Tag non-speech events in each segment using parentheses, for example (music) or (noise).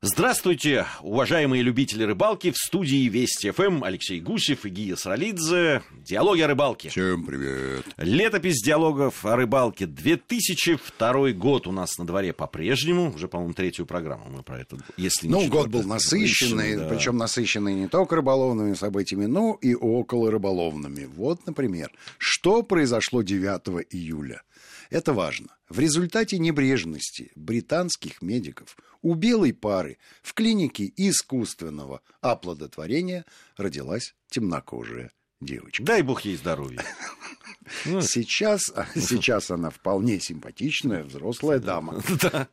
Здравствуйте, уважаемые любители рыбалки. В студии Вести ФМ Алексей Гусев и Гия Саралидзе. Диалоги о рыбалке. Всем привет. Летопись диалогов о рыбалке. 2002 год у нас на дворе по-прежнему. Уже, по-моему, третью программу мы про это, если не Ну, год был насыщенный, да. причем насыщенный не только рыболовными событиями, но и около рыболовными. Вот, например, что произошло 9 июля. Это важно. В результате небрежности британских медиков у белой пары в клинике искусственного оплодотворения родилась темнокожая девочка. Дай бог ей здоровья. (laughs) Сейчас, сейчас она вполне симпатичная взрослая дама. (laughs) Да.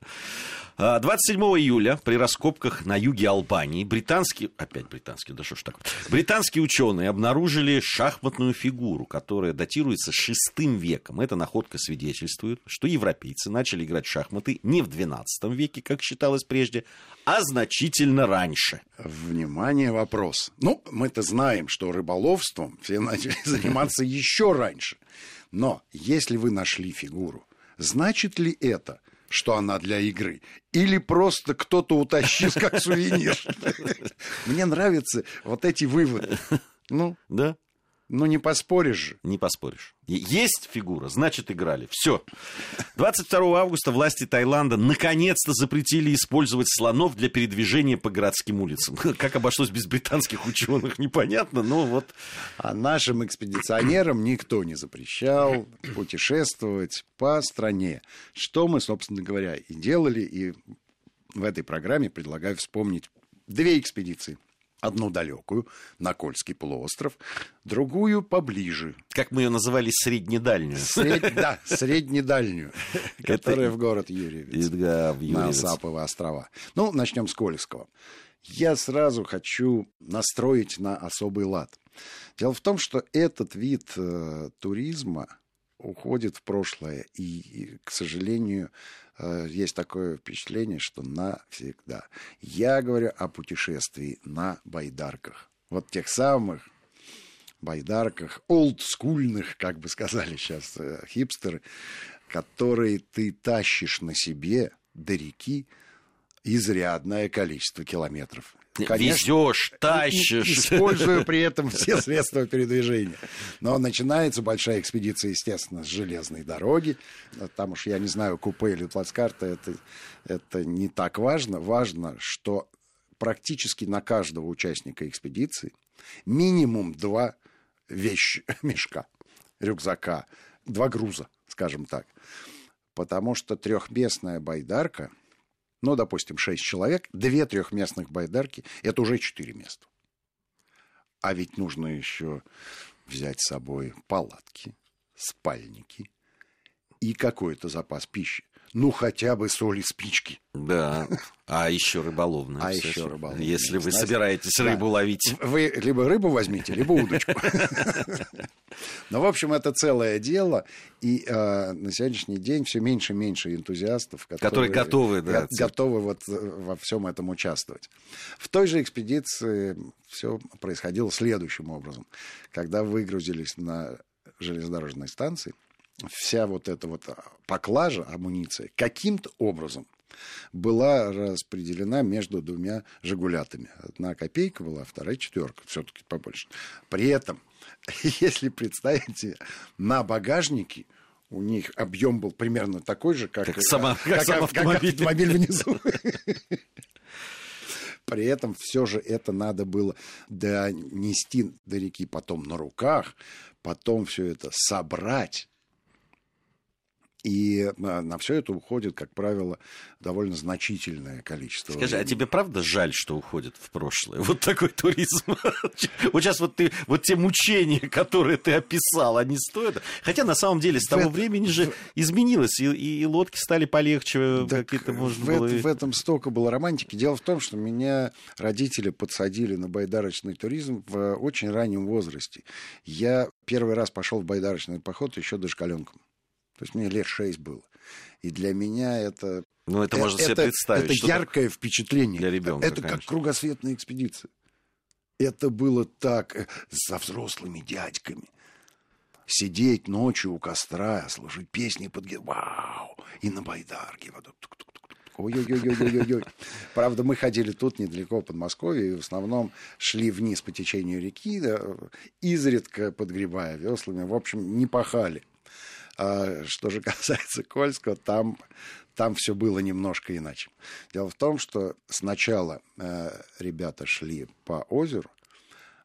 А, 27 июля при раскопках на юге Албании британские, опять британские, да что ж такое, британские ученые обнаружили шахматную фигуру, которая датируется шестым веком. Эта находка свидетельствует, что европейцы начали играть в шахматы не в 12 веке, как считалось прежде, а значительно раньше. Внимание, вопрос. Ну, мы-то знаем, что рыболовством все начали (laughs) заниматься (laughs) еще раньше. Но если вы нашли фигуру, значит ли это, что она для игры? Или просто кто-то утащил как сувенир? (laughs) Мне нравятся вот эти выводы. Ну, Да? Ну не поспоришь же. Не поспоришь. Есть фигура, значит, играли. Все. 22 августа власти Таиланда наконец-то запретили использовать слонов для передвижения по городским улицам. (laughs) Как обошлось без британских ученых, непонятно, но вот... А нашим экспедиционерам никто не запрещал путешествовать по стране. Что мы, собственно говоря, и делали. И в этой программе предлагаю вспомнить две экспедиции. Одну далекую, на Кольский полуостров, другую поближе, Как мы ее называли, среднедальнюю. сред- да, (laughs) среднедальнюю, которая в город Юрьевец. На. Саповы острова. Ну, начнем с Кольского. Я сразу хочу настроить на особый лад. Дело в том, что этот вид э, туризма уходит в прошлое. И, и, к сожалению, есть такое впечатление, что навсегда. Я говорю о путешествии на байдарках. Вот тех самых байдарках, олдскульных, как бы сказали сейчас э, хипстеры, которые ты тащишь на себе до реки изрядное количество километров. Везешь, тащишь. Используя при (laughs) этом все средства передвижения. Но начинается большая экспедиция, естественно, с железной дороги. Там уж, я не знаю, купе или плацкарта, это, это не так важно. Важно, что практически на каждого участника экспедиции минимум два вещи, (laughs) мешка, рюкзака, два груза, скажем так. Потому что трехместная байдарка, ну, допустим, шесть человек, две трехместных байдарки – это уже четыре места. А ведь нужно еще взять с собой палатки, спальники и какой-то запас пищи. Ну, хотя бы соли спички. Да. А еще рыболовная. А еще рыболовная, Если вы знаете. собираетесь Да. рыбу ловить. Вы либо рыбу возьмите, либо удочку. (laughs) Ну, в общем, это целое дело. И э, на сегодняшний день все меньше и меньше энтузиастов, Которые готовы, да, го- готовы вот э, во всем этом участвовать. В той же экспедиции все происходило следующим образом. Когда выгрузились на железнодорожной станции, вся вот эта вот поклажа, амуниция, каким-то образом была распределена между двумя «Жигулятами». Одна копейка была, вторая четверка, все-таки побольше. При этом, (laughs) если представите, на багажнике у них объем был примерно такой же, как, Как сама- (laughs) как сам автомобиль. автомобиль внизу. При этом все же это надо было донести до реки потом на руках, потом все это собрать. И на, все это уходит, как правило, довольно значительное количество. Скажи, а времени. тебе правда жаль, что уходит в прошлое? (laughs) Вот такой туризм. (laughs) Вот сейчас вот ты, вот те мучения, которые ты описал, они стоят. Хотя на самом деле с В того это- времени же изменилось, и, и- лодки стали полегче, какие-то можно в, было. в этом столько было романтики. Дело в том, что меня родители подсадили на байдарочный туризм в очень раннем возрасте. Я первый раз пошел в байдарочный поход еще дошкаленком. То есть мне лет шесть было. И для меня это... Ну, это, можно себе это, представить. Это яркое впечатление. для ребенка, Это как конечно. кругосветная экспедиция. Это было так э, со взрослыми дядьками. Сидеть ночью у костра, слушать песни под Вау! И на байдарке. вот. Ой-ой-ой-ой-ой-ой. Правда, мы ходили тут недалеко в Подмосковье, и в основном шли вниз по течению реки, изредка подгребая веслами. В общем, не пахали. А что же (laughs) касается Кольского, там, там все было немножко иначе. Дело в том, что сначала э, ребята шли по озеру,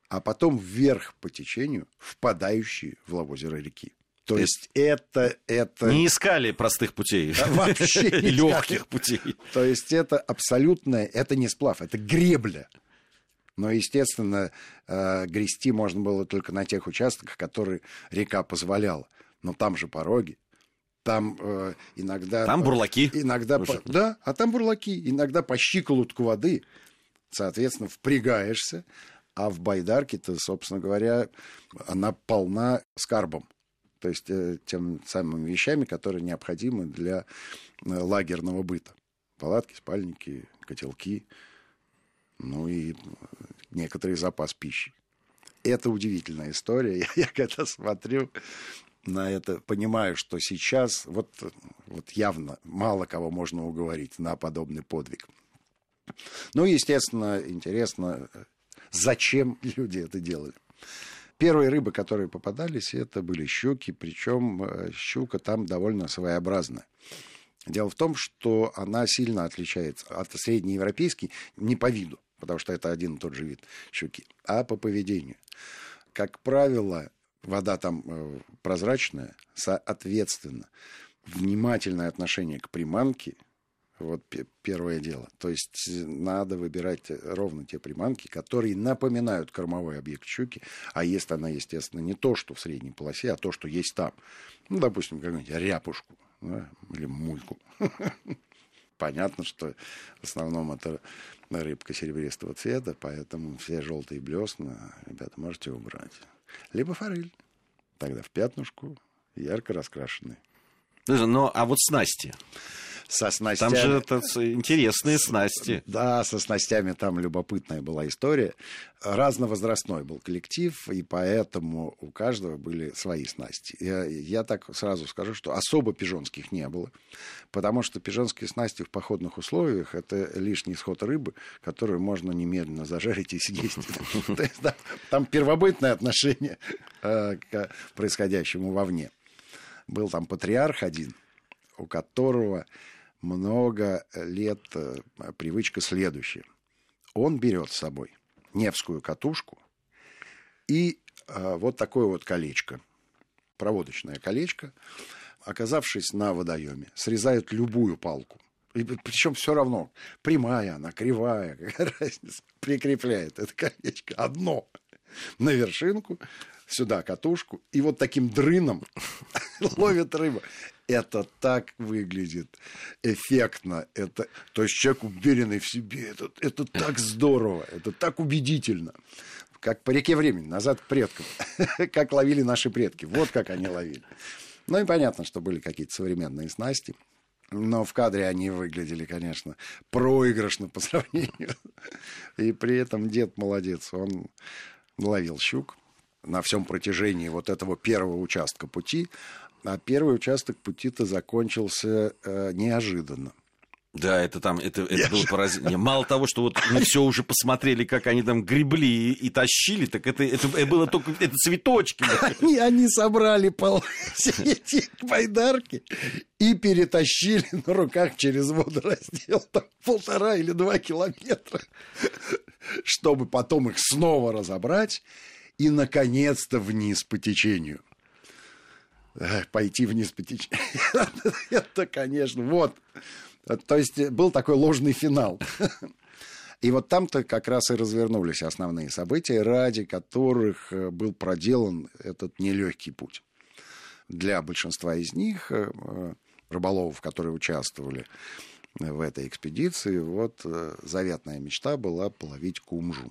а потом вверх по течению, впадающие в озеро реки. То есть это, это... Не искали простых путей. Вообще (laughs) Легких путей. То есть это абсолютное, это не сплав, это гребля. Но, естественно, э, грести можно было только на тех участках, которые река позволяла. Но там же пороги, там э, иногда... Там бурлаки. Иногда, по, да, а там бурлаки. Иногда по щиколотку воды. Соответственно, впрягаешься, а в байдарке-то, собственно говоря, она полна скарбом. То есть э, тем самыми вещами, которые необходимы для э, лагерного быта. Палатки, спальники, котелки, ну и некоторый запас пищи. Это удивительная история. (laughs) Я, я когда смотрю на это, понимаю, что сейчас вот, вот явно мало кого можно уговорить на подобный подвиг. Ну, естественно, интересно, зачем (laughs) люди это делали. Первые рыбы, которые попадались, это были щуки, причем э, щука там довольно своеобразная. Дело в том, что она сильно отличается от среднеевропейской не по виду, потому что это один и тот же вид щуки, а по поведению. Как правило, вода там э, прозрачная, соответственно, внимательное отношение к приманке – вот первое дело. То есть надо выбирать ровно те приманки, которые напоминают кормовой объект щуки, а есть она, естественно, не то, что в средней полосе, а то, что есть там. Ну, допустим, какую-нибудь ряпушку да, или мульку. (laughs) Понятно, что в основном это рыбка серебристого цвета, поэтому все желтые блесна, ребята, можете убрать. Либо форель. Тогда в пятнушку, ярко раскрашенный. Ну, а вот снасти? Со снастями. Там же это интересные снасти. Да, со снастями там любопытная была история. Разновозрастной был коллектив, и поэтому у каждого были свои снасти. Я, я так сразу скажу, что особо пижонских не было, потому что пижонские снасти в походных условиях — это лишний сход рыбы, которую можно немедленно зажарить и съесть. (laughs) Там первобытное отношение э, к происходящему вовне. Был там патриарх один, у которого много лет э, привычка следующая. Он берет с собой Невскую катушку и э, вот такое вот колечко, проводочное колечко, оказавшись на водоеме, срезают любую палку. Причем все равно, прямая она, кривая, (laughs) какая разница, прикрепляет это колечко одно на вершинку, сюда катушку, и вот таким дрыном (laughs) ловит рыбу. Это так выглядит эффектно. Это, то есть человек уверенный в себе. Это, это так здорово, это так убедительно. Как по реке времени, назад к предкам. (laughs) как ловили наши предки. Вот как они ловили. Ну и понятно, что были какие-то современные снасти. Но в кадре они выглядели, конечно, проигрышно по (laughs) сравнению. И при этом дед молодец. Он ловил щук на всем протяжении вот этого первого участка пути, а первый участок пути-то закончился э, неожиданно. Да, это там, это, это было поразительно. Мало того, что вот мы все уже посмотрели, как они там гребли и, и тащили, так это, это, было только это цветочки. Они, они собрали пол, все эти байдарки и перетащили на руках через водораздел там полтора или два километра, чтобы потом их снова разобрать и, наконец-то, вниз по течению. Пойти вниз по течению. (laughs) Это, конечно, вот. То есть был такой ложный финал. И вот там-то как раз и развернулись основные события, ради которых э, был проделан этот нелегкий путь. Для большинства из них, э, рыболовов, которые участвовали в этой экспедиции, вот э, заветная мечта была половить кумжу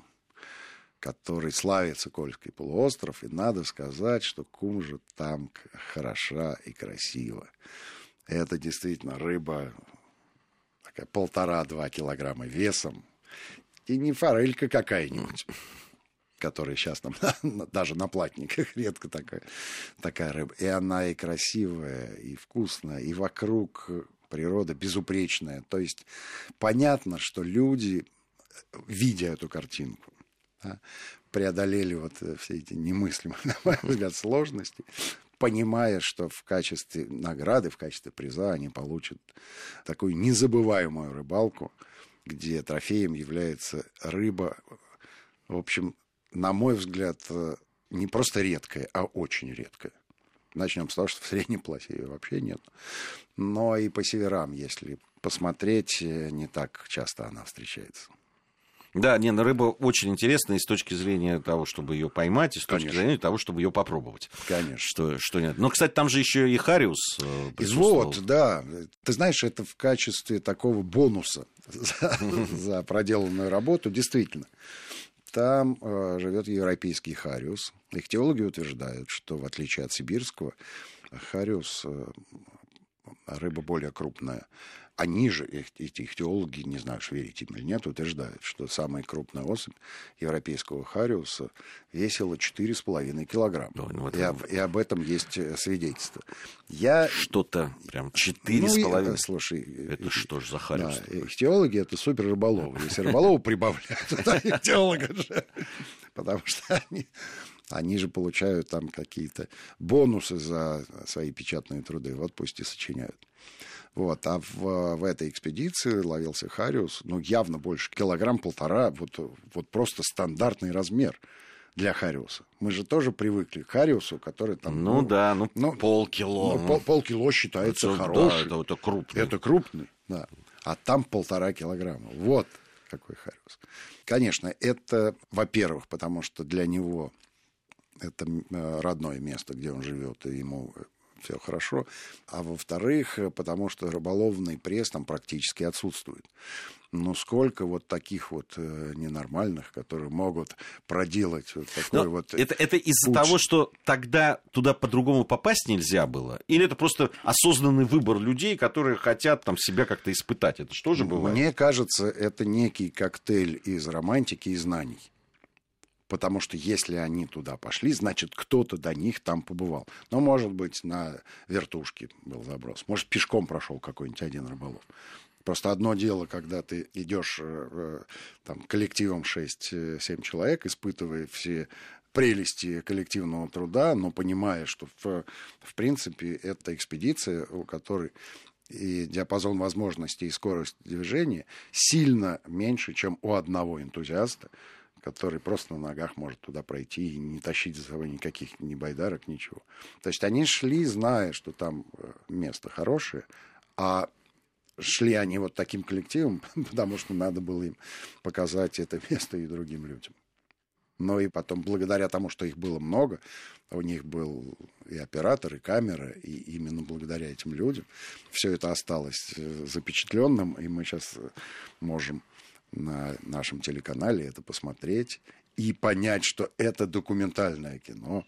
который славится Кольский полуостров, и надо сказать, что кумжа там хороша и красива. Это действительно рыба такая полтора-два килограмма весом, и не форелька какая-нибудь которая сейчас там (laughs) даже на платниках редко такая, такая рыба. И она и красивая, и вкусная, и вокруг природа безупречная. То есть понятно, что люди, видя эту картинку, да, преодолели вот все эти немыслимые, (laughs) на мой взгляд, сложности, понимая, что в качестве награды, в качестве приза они получат такую незабываемую рыбалку, где трофеем является рыба, в общем, на мой взгляд, не просто редкая, а очень редкая. Начнем с того, что в среднем полосе ее вообще нет. Но и по северам, если посмотреть, не так часто она встречается. Да, не, ну, рыба очень интересная и с точки зрения того, чтобы ее поймать, и с точки Конечно. зрения того, чтобы ее попробовать. Конечно. Что, что нет. Но, кстати, там же еще и Хариус э, Вот, да. Ты знаешь, это в качестве такого бонуса за, (laughs) проделанную работу, действительно. Там э, живет европейский хариус. Ихтиологи утверждают, что в отличие от сибирского, хариус э, рыба более крупная они же, эти ихтиологи, не знаю, что верить им или нет, утверждают, что самая крупная особь европейского хариуса весила 4,5 килограмма. Да, ну, и, об, и об этом есть э, свидетельство. Я... Что-то прям 4,5. Ну, слушай, это что ж за хариус? Да, ихтиологи это супер рыболовы. Если рыболовы прибавляют, то (laughs) ихтиолога же. Потому что они они же получают там какие-то бонусы за свои печатные труды. Вот пусть и сочиняют. Вот. А в, в этой экспедиции ловился хариус, ну, явно больше, килограмм-полтора, вот, вот просто стандартный размер для хариуса. Мы же тоже привыкли к хариусу, который там... Ну, ну да, ну, ну полкило. Ну, пол, полкило считается это, хороший. Да, это, это крупный. Это крупный, да. А там полтора килограмма. Вот какой хариус. Конечно, это, во-первых, потому что для него это э, родное место, где он живет, и ему все хорошо. А во-вторых, потому что рыболовный пресс там практически отсутствует. Ну, сколько вот таких вот э, ненормальных, которые могут проделать вот такой Но вот... Это, это из-за того, что тогда туда по-другому попасть нельзя было? Или это просто осознанный выбор людей, которые хотят там себя как-то испытать? Это что же бывает? Мне кажется, это некий коктейль из романтики и знаний потому что если они туда пошли, значит, кто-то до них там побывал. Но, может быть, на вертушке был заброс. Может, пешком прошел какой-нибудь один рыболов. Просто одно дело, когда ты идешь э, э, там, коллективом 6-7 человек, испытывая все прелести коллективного труда, но понимая, что в, в принципе это экспедиция, у которой и диапазон возможностей и скорость движения сильно меньше, чем у одного энтузиаста, который просто на ногах может туда пройти и не тащить за собой никаких ни байдарок, ничего. То есть они шли, зная, что там э, место хорошее, а шли они вот таким коллективом, (laughs) потому что надо было им показать это место и другим людям. Но и потом, благодаря тому, что их было много, у них был и оператор, и камера, и именно благодаря этим людям все это осталось э, запечатленным, и мы сейчас э, можем на нашем телеканале это посмотреть и понять, что это документальное кино,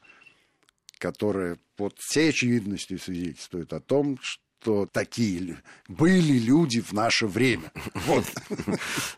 которое под всей очевидностью свидетельствует о том, что что такие были люди в наше время. Вот.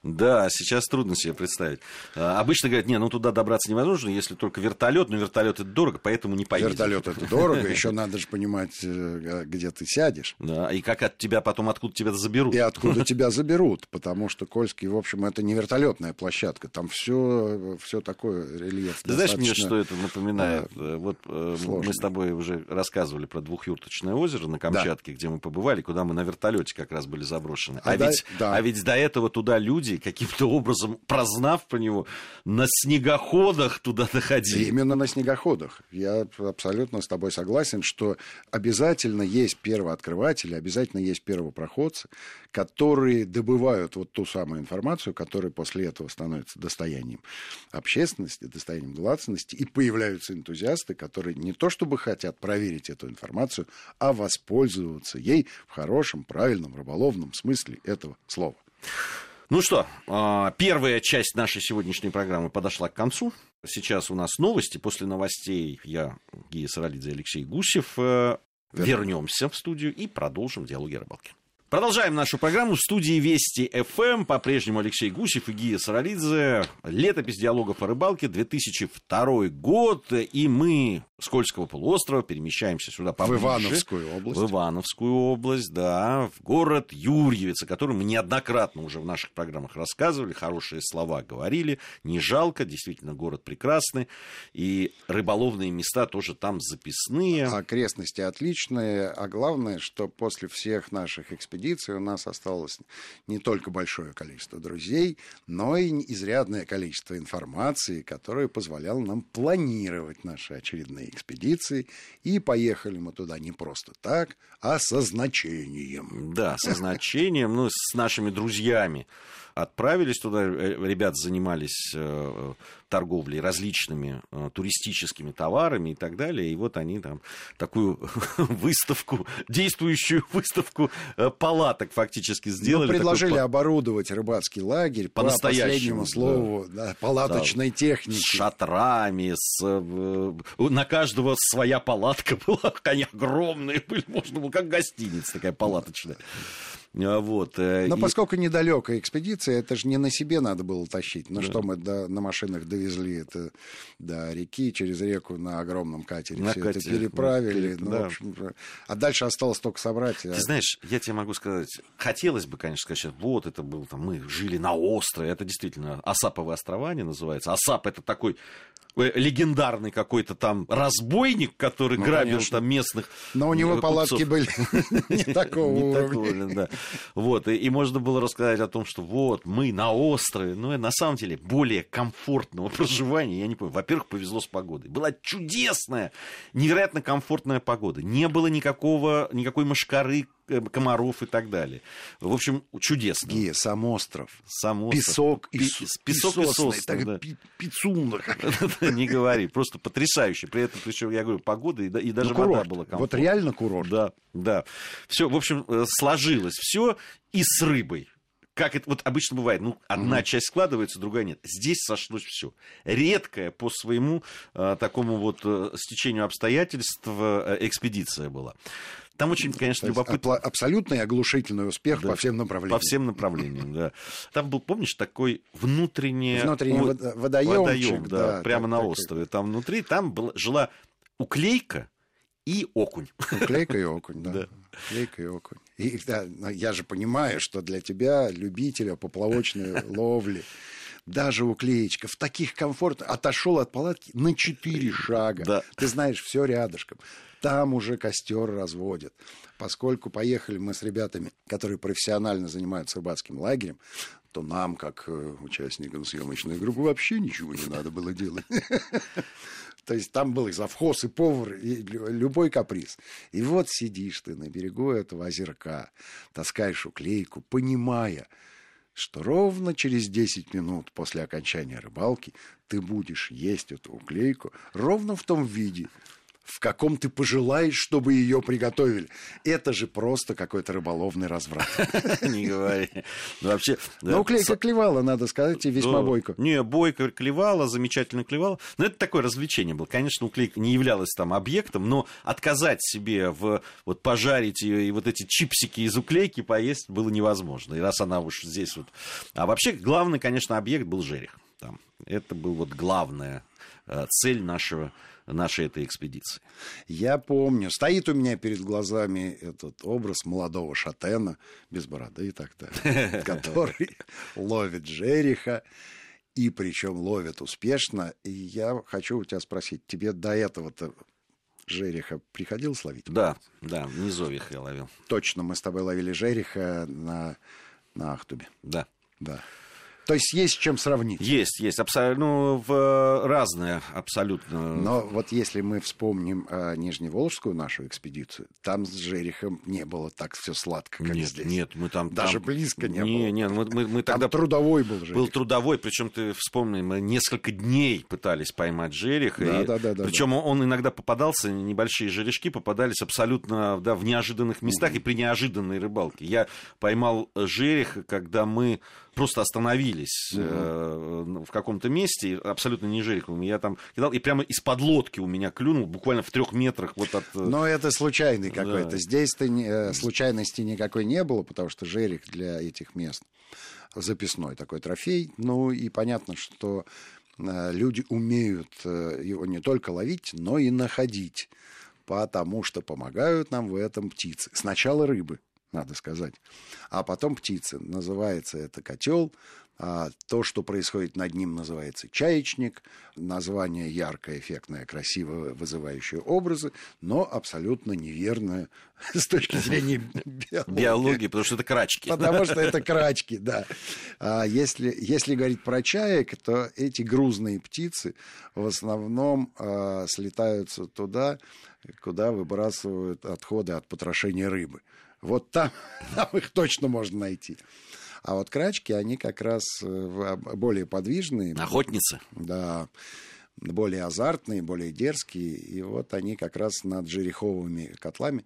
Да, сейчас трудно себе представить. А, обычно говорят, не, ну туда добраться невозможно, если только вертолет, но вертолет это дорого, поэтому не поедешь. Вертолет это дорого, еще надо же понимать, э, где ты сядешь. Да, и как от тебя потом, откуда тебя заберут. И откуда тебя заберут, потому что Кольский, в общем, это не вертолетная площадка, там все, все такое рельеф. Ты знаешь мне, что это напоминает? Вот э, мы с тобой уже рассказывали про двухюрточное озеро на Камчатке, где мы побывали, куда мы на вертолете как раз были заброшены. А, а, да, ведь, да. а ведь до этого туда люди, каким-то образом, прознав про него, на снегоходах туда доходили. Именно на снегоходах. Я абсолютно с тобой согласен, что обязательно есть первооткрыватели, обязательно есть первопроходцы, которые добывают вот ту самую информацию, которая после этого становится достоянием общественности, достоянием гласности, и появляются энтузиасты, которые не то чтобы хотят проверить эту информацию, а воспользоваться ей в хорошем, правильном, рыболовном смысле этого слова. Ну что, а, первая часть нашей сегодняшней программы подошла к концу. Сейчас у нас новости. После новостей я, Гия Саралидзе Алексей Гусев, э, вернемся в студию и продолжим диалоги о рыбалке. Продолжаем нашу программу в студии Вести ФМ. По-прежнему Алексей Гусев и Гия Саралидзе. Летопись диалогов о рыбалке, 2002 год. И мы с Кольского полуострова перемещаемся сюда поближе. В Ивановскую область. В Ивановскую область, да. В город Юрьевец, о котором мы неоднократно уже в наших программах рассказывали. Хорошие слова говорили. Не жалко. Действительно, город прекрасный. И рыболовные места тоже там записные. Окрестности отличные. А главное, что после всех наших экспедиций экспедиции у нас осталось не только большое количество друзей, но и изрядное количество информации, которое позволяло нам планировать наши очередные экспедиции. И поехали мы туда не просто так, а со значением. Да, со значением, ну, с нашими друзьями отправились туда. Э, ребята занимались э, торговлей различными э, туристическими товарами и так далее. И вот они там такую (laughs) выставку, действующую выставку палаток фактически ну, сделали. Ну, предложили такой... оборудовать рыбацкий лагерь по, по последнему слову да. Да, палаточной да, техники. С шатрами, с... на каждого своя палатка (laughs) была, они огромные были, можно было как гостиница такая палаточная. А, вот. Э, Но и... поскольку недалекая экспедиция, это же не на себе надо было тащить. Ну да. что мы до, на машинах довезли это до реки, через реку на огромном катере. На все катере, это переправили. Ну, да. общем, а дальше осталось только собрать. Ты а... знаешь, я тебе могу сказать, хотелось бы, конечно, сказать, вот это был там, мы жили на острове. Это действительно Асаповые острова они называются. Асап это такой Э, легендарный какой-то там разбойник, который ну, грабил конечно. там местных. Но у него палатки были (laughs) не такого уровня. Вот, и можно было рассказать о том, что вот, мы на острове, но на самом деле более комфортного (laughs) проживания, я не помню. Во-первых, повезло с погодой. Была чудесная, невероятно комфортная погода. Не было никакого, никакой мошкары, Э, комаров и так далее. В общем, чудесно. Гея, сам остров. Сам остров. Песок и, песок и сосны. Да. Пицунда. (laughs) Не говори, просто потрясающе. При этом, причем, я говорю, погода и даже ну, вода была комфортная. Вот реально курорт. Да, да. Все, в общем, э, сложилось все и с рыбой как это вот обычно бывает, ну, одна mm-hmm. часть складывается, другая нет. Здесь сошлось все. Редкая по своему э, такому вот э, стечению обстоятельств э, экспедиция была. Там очень, конечно, любопытно. Абсолютный оглушительный успех да, по всем направлениям. По всем направлениям, да. Там был, помнишь, такой внутренний... Внутренний водоемчик, водоем, да, да, прямо на острове. Там внутри, там была, жила уклейка и окунь. Уклейка и окунь, да. (laughs) да. Уклейка и окунь. И, да, я же понимаю, что для тебя, любителя поплавочной (laughs) ловли, даже уклеечка в таких комфортных, отошел от палатки на четыре шага. Да. Ты знаешь, все рядышком там уже костер разводят. Поскольку поехали мы с ребятами, которые профессионально занимаются рыбацким лагерем, то нам, как э, участникам съемочной группы, вообще ничего не надо было делать. (laughs) То есть там был и завхоз, и повар, и любой каприз. И вот сидишь ты на берегу этого озерка, таскаешь уклейку, понимая, что ровно через 10 минут после окончания рыбалки ты будешь есть эту уклейку ровно в том виде, в каком ты пожелаешь, чтобы ее приготовили. Это же просто какой-то рыболовный разврат. (laughs) Не говори. Ну, вообще... Ну, клейка клевала, надо сказать, и весьма бойко. Не, бойко клевала, замечательно клевала. Но это такое развлечение было. Конечно, уклейка не являлась там объектом, но отказать себе в вот пожарить ее и вот эти чипсики из уклейки поесть было невозможно. И раз она уж здесь вот... А вообще, главный, конечно, объект был жерех. Там. Это был вот главная э, цель нашего нашей этой экспедиции. Я помню, стоит у меня перед глазами этот образ молодого шатена, без бороды и так далее, (laughs) который ловит жереха, и причем ловит успешно. И я хочу у тебя спросить, тебе до этого-то жереха приходилось ловить? Да, да, в низовьях я ловил. Точно, мы с тобой ловили жереха на, на Ахтубе. Да. Да. То есть есть с чем сравнить? Есть, есть. Абсолютно, ну, в разные абсолютно. Но вот если мы вспомним э, Нижневолжскую нашу экспедицию, там с Жерихом не было так все сладко, как нет, здесь. Нет, мы там... Даже там, близко не, не было. Нет, мы, мы, мы тогда... Там трудовой был Жерих. Был трудовой, причем ты вспомни, мы несколько дней пытались поймать Жереха. Да, и, да, да, да. Причем да. он иногда попадался, небольшие жерешки попадались абсолютно да, в неожиданных местах mm-hmm. и при неожиданной рыбалке. Я поймал Жереха, когда мы просто остановились э, в каком-то месте, абсолютно не жерехом. Я там кидал, и прямо из-под лодки у меня клюнул, буквально в трех метрах вот от... э, Но это случайный какой-то. Да. Здесь-то не- э, случайности никакой не было, потому что жерех для этих мест записной такой трофей. Ну и понятно, что люди умеют его не только ловить, но и находить, потому что помогают нам в этом птицы. Сначала рыбы, надо сказать, а потом птицы. Называется это котел. А то, что происходит над ним, называется чаечник. Название яркое, эффектное, красивое, вызывающее образы, но абсолютно неверное (laughs) с точки зрения биологии. биологии, потому что это крачки. Потому что это (laughs) крачки, да. А если, если говорить про чаек, то эти грузные птицы в основном а, слетаются туда, куда выбрасывают отходы от потрошения рыбы. Вот там, (laughs) там их точно можно найти. А вот крачки, они как раз э, в- более подвижные. Охотницы. Да, более азартные, более дерзкие. И вот они как раз над жереховыми котлами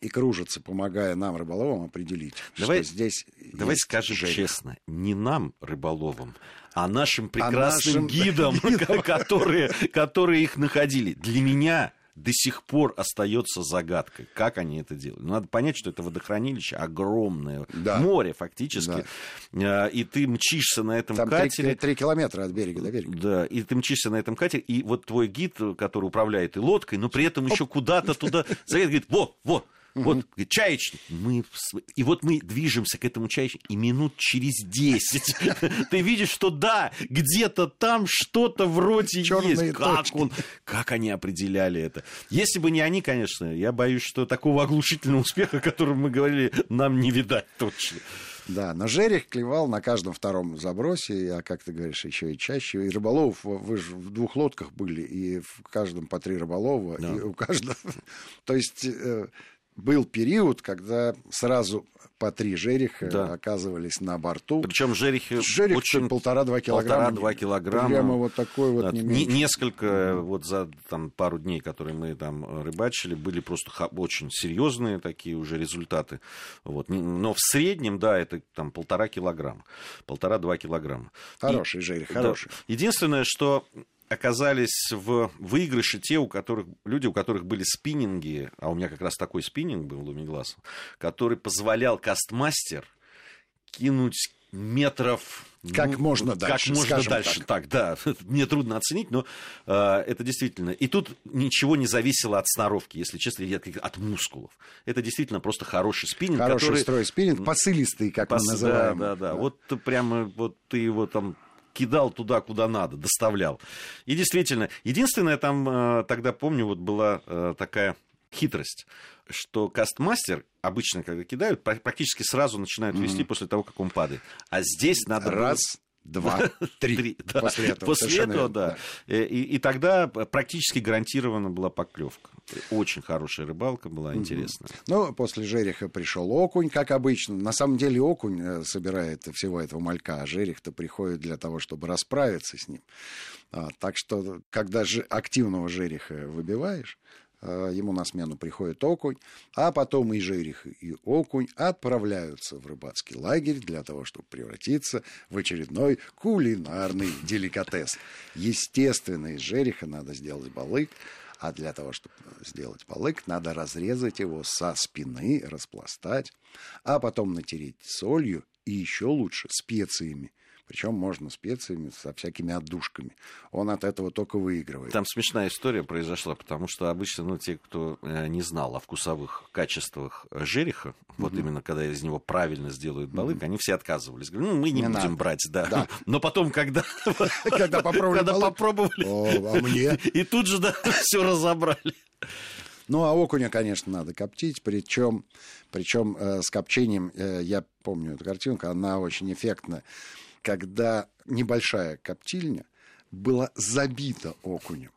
и кружатся, помогая нам, рыболовам, определить, Давай- что здесь Давай скажем жерех. честно, не нам, рыболовам, а нашим прекрасным нашим гидам, (laughs) гидам. которые, которые их находили. Для меня до сих пор остается загадкой, как они это делают. Ну, Надо понять, что это водохранилище огромное, Да. море фактически, Э, и ты мчишься на этом Там катере. три километра от берега до берега. Да, и ты мчишься на этом катере, и вот твой гид, который управляет и лодкой, но при этом еще куда-то туда говорит, во, во, вот чаечник. Мы, и вот мы движемся к этому чаечнику, и минут через 10 (laughs) ты видишь, что да, где-то там что-то вроде Чёрные есть. Как, точки. он, как они определяли это? Если бы не они, конечно, я боюсь, что такого оглушительного успеха, о котором мы говорили, нам не видать точно. Да, но жерех клевал на каждом втором забросе, а как ты говоришь, еще и чаще. И рыболов, вы же в двух лодках были, и в каждом по три рыболова, Да. и у каждого... (laughs) То есть э, был период, когда сразу по три жереха Да. оказывались на борту. Причем жерехи Жерех очень полтора-два килограмма. Полтора-два килограмма. Прямо вот такой вот Да, не меньше. несколько вот за там, пару дней, которые мы там рыбачили, были просто очень серьезные такие уже результаты. Вот. Но в среднем, да, это там полтора килограмма. Полтора-два килограмма. Хороший жерех, Да. хороший. Единственное, что оказались в выигрыше те, у которых, люди, у которых были спиннинги, а у меня как раз такой спиннинг был у Мегласа, который позволял кастмастер кинуть метров... Как ну, можно как дальше, можно скажем дальше. Так. да. (laughs) Мне трудно оценить, но э, это действительно... И тут ничего не зависело от сноровки, если честно, от, мускулов. Это действительно просто хороший спиннинг, Хороший который... строй спиннинг, посылистый, как Пос- мы называем. Да, да, да. Вот ты прямо вот ты его там кидал туда, куда надо, доставлял. И действительно, единственное там э, тогда помню, вот была э, такая хитрость, что кастмастер обычно, когда кидают, пра- практически сразу начинают вести после того, как он падает. А здесь надо Раз, два, три. После этого. После этого, да. И, и тогда практически гарантированно была поклевка. Очень хорошая рыбалка была, интересная. Ну, после жереха пришел окунь, как обычно. На самом деле окунь э, собирает всего этого малька, а жерех-то приходит для того, чтобы расправиться с ним. А, так что, когда же активного жереха выбиваешь, ему на смену приходит окунь, а потом и жерех, и окунь отправляются в рыбацкий лагерь для того, чтобы превратиться в очередной кулинарный (laughs) деликатес. Естественно, из жереха надо сделать балык, а для того, чтобы сделать балык, надо разрезать его со спины, распластать, а потом натереть солью и еще лучше специями. Причем можно специями со всякими отдушками. Он от этого только выигрывает. Там смешная история произошла, потому что обычно, ну, те, кто э, не знал о вкусовых качествах э, жереха, вот именно когда из него правильно сделают балык, они все отказывались. Говорят, ну, мы не, Не будем надо. брать, да. Да. (laughs) Но потом, когда, (laughs) (laughs) Когда попробовали когда балык, попробовали, О, а мне? и тут же, да, все разобрали. Ну, а окуня, конечно, надо коптить, причем, причем э, с копчением, э, я помню эту картинку, она очень эффектная, когда небольшая коптильня была забита окунем.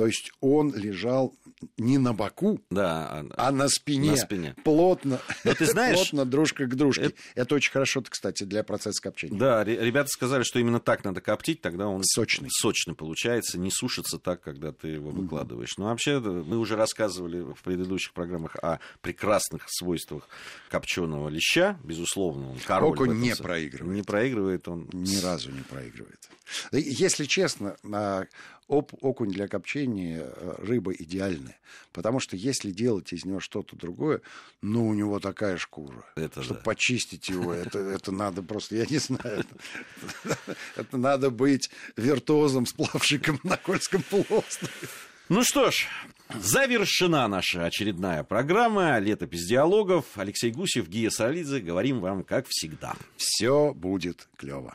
То есть он лежал не на боку, Да, а на спине. На спине. Плотно, Но ты знаешь, плотно дружка к дружке. Это... очень хорошо, кстати, для процесса копчения. Да, ре- ребята сказали, что именно так надо коптить, тогда он Сочный. сочный получается, не сушится так, когда ты его выкладываешь. Но вообще мы уже рассказывали в предыдущих программах о прекрасных свойствах копченого леща, безусловно, он король. Окунь не проигрывает. Не проигрывает он. Ни разу не проигрывает. Если честно, оп- окунь для копчения э, рыба идеальная. Потому что если делать из него что-то другое, ну, у него такая шкура. Это Чтобы да. почистить его, (laughs) это, это надо просто, я не знаю. Это, (laughs) это надо быть виртуозом, сплавщиком на Кольском полуострове. Ну что ж, завершена наша очередная программа «Летопись диалогов». Алексей Гусев, Гия Саралидзе. Говорим вам, как всегда. Все будет клево.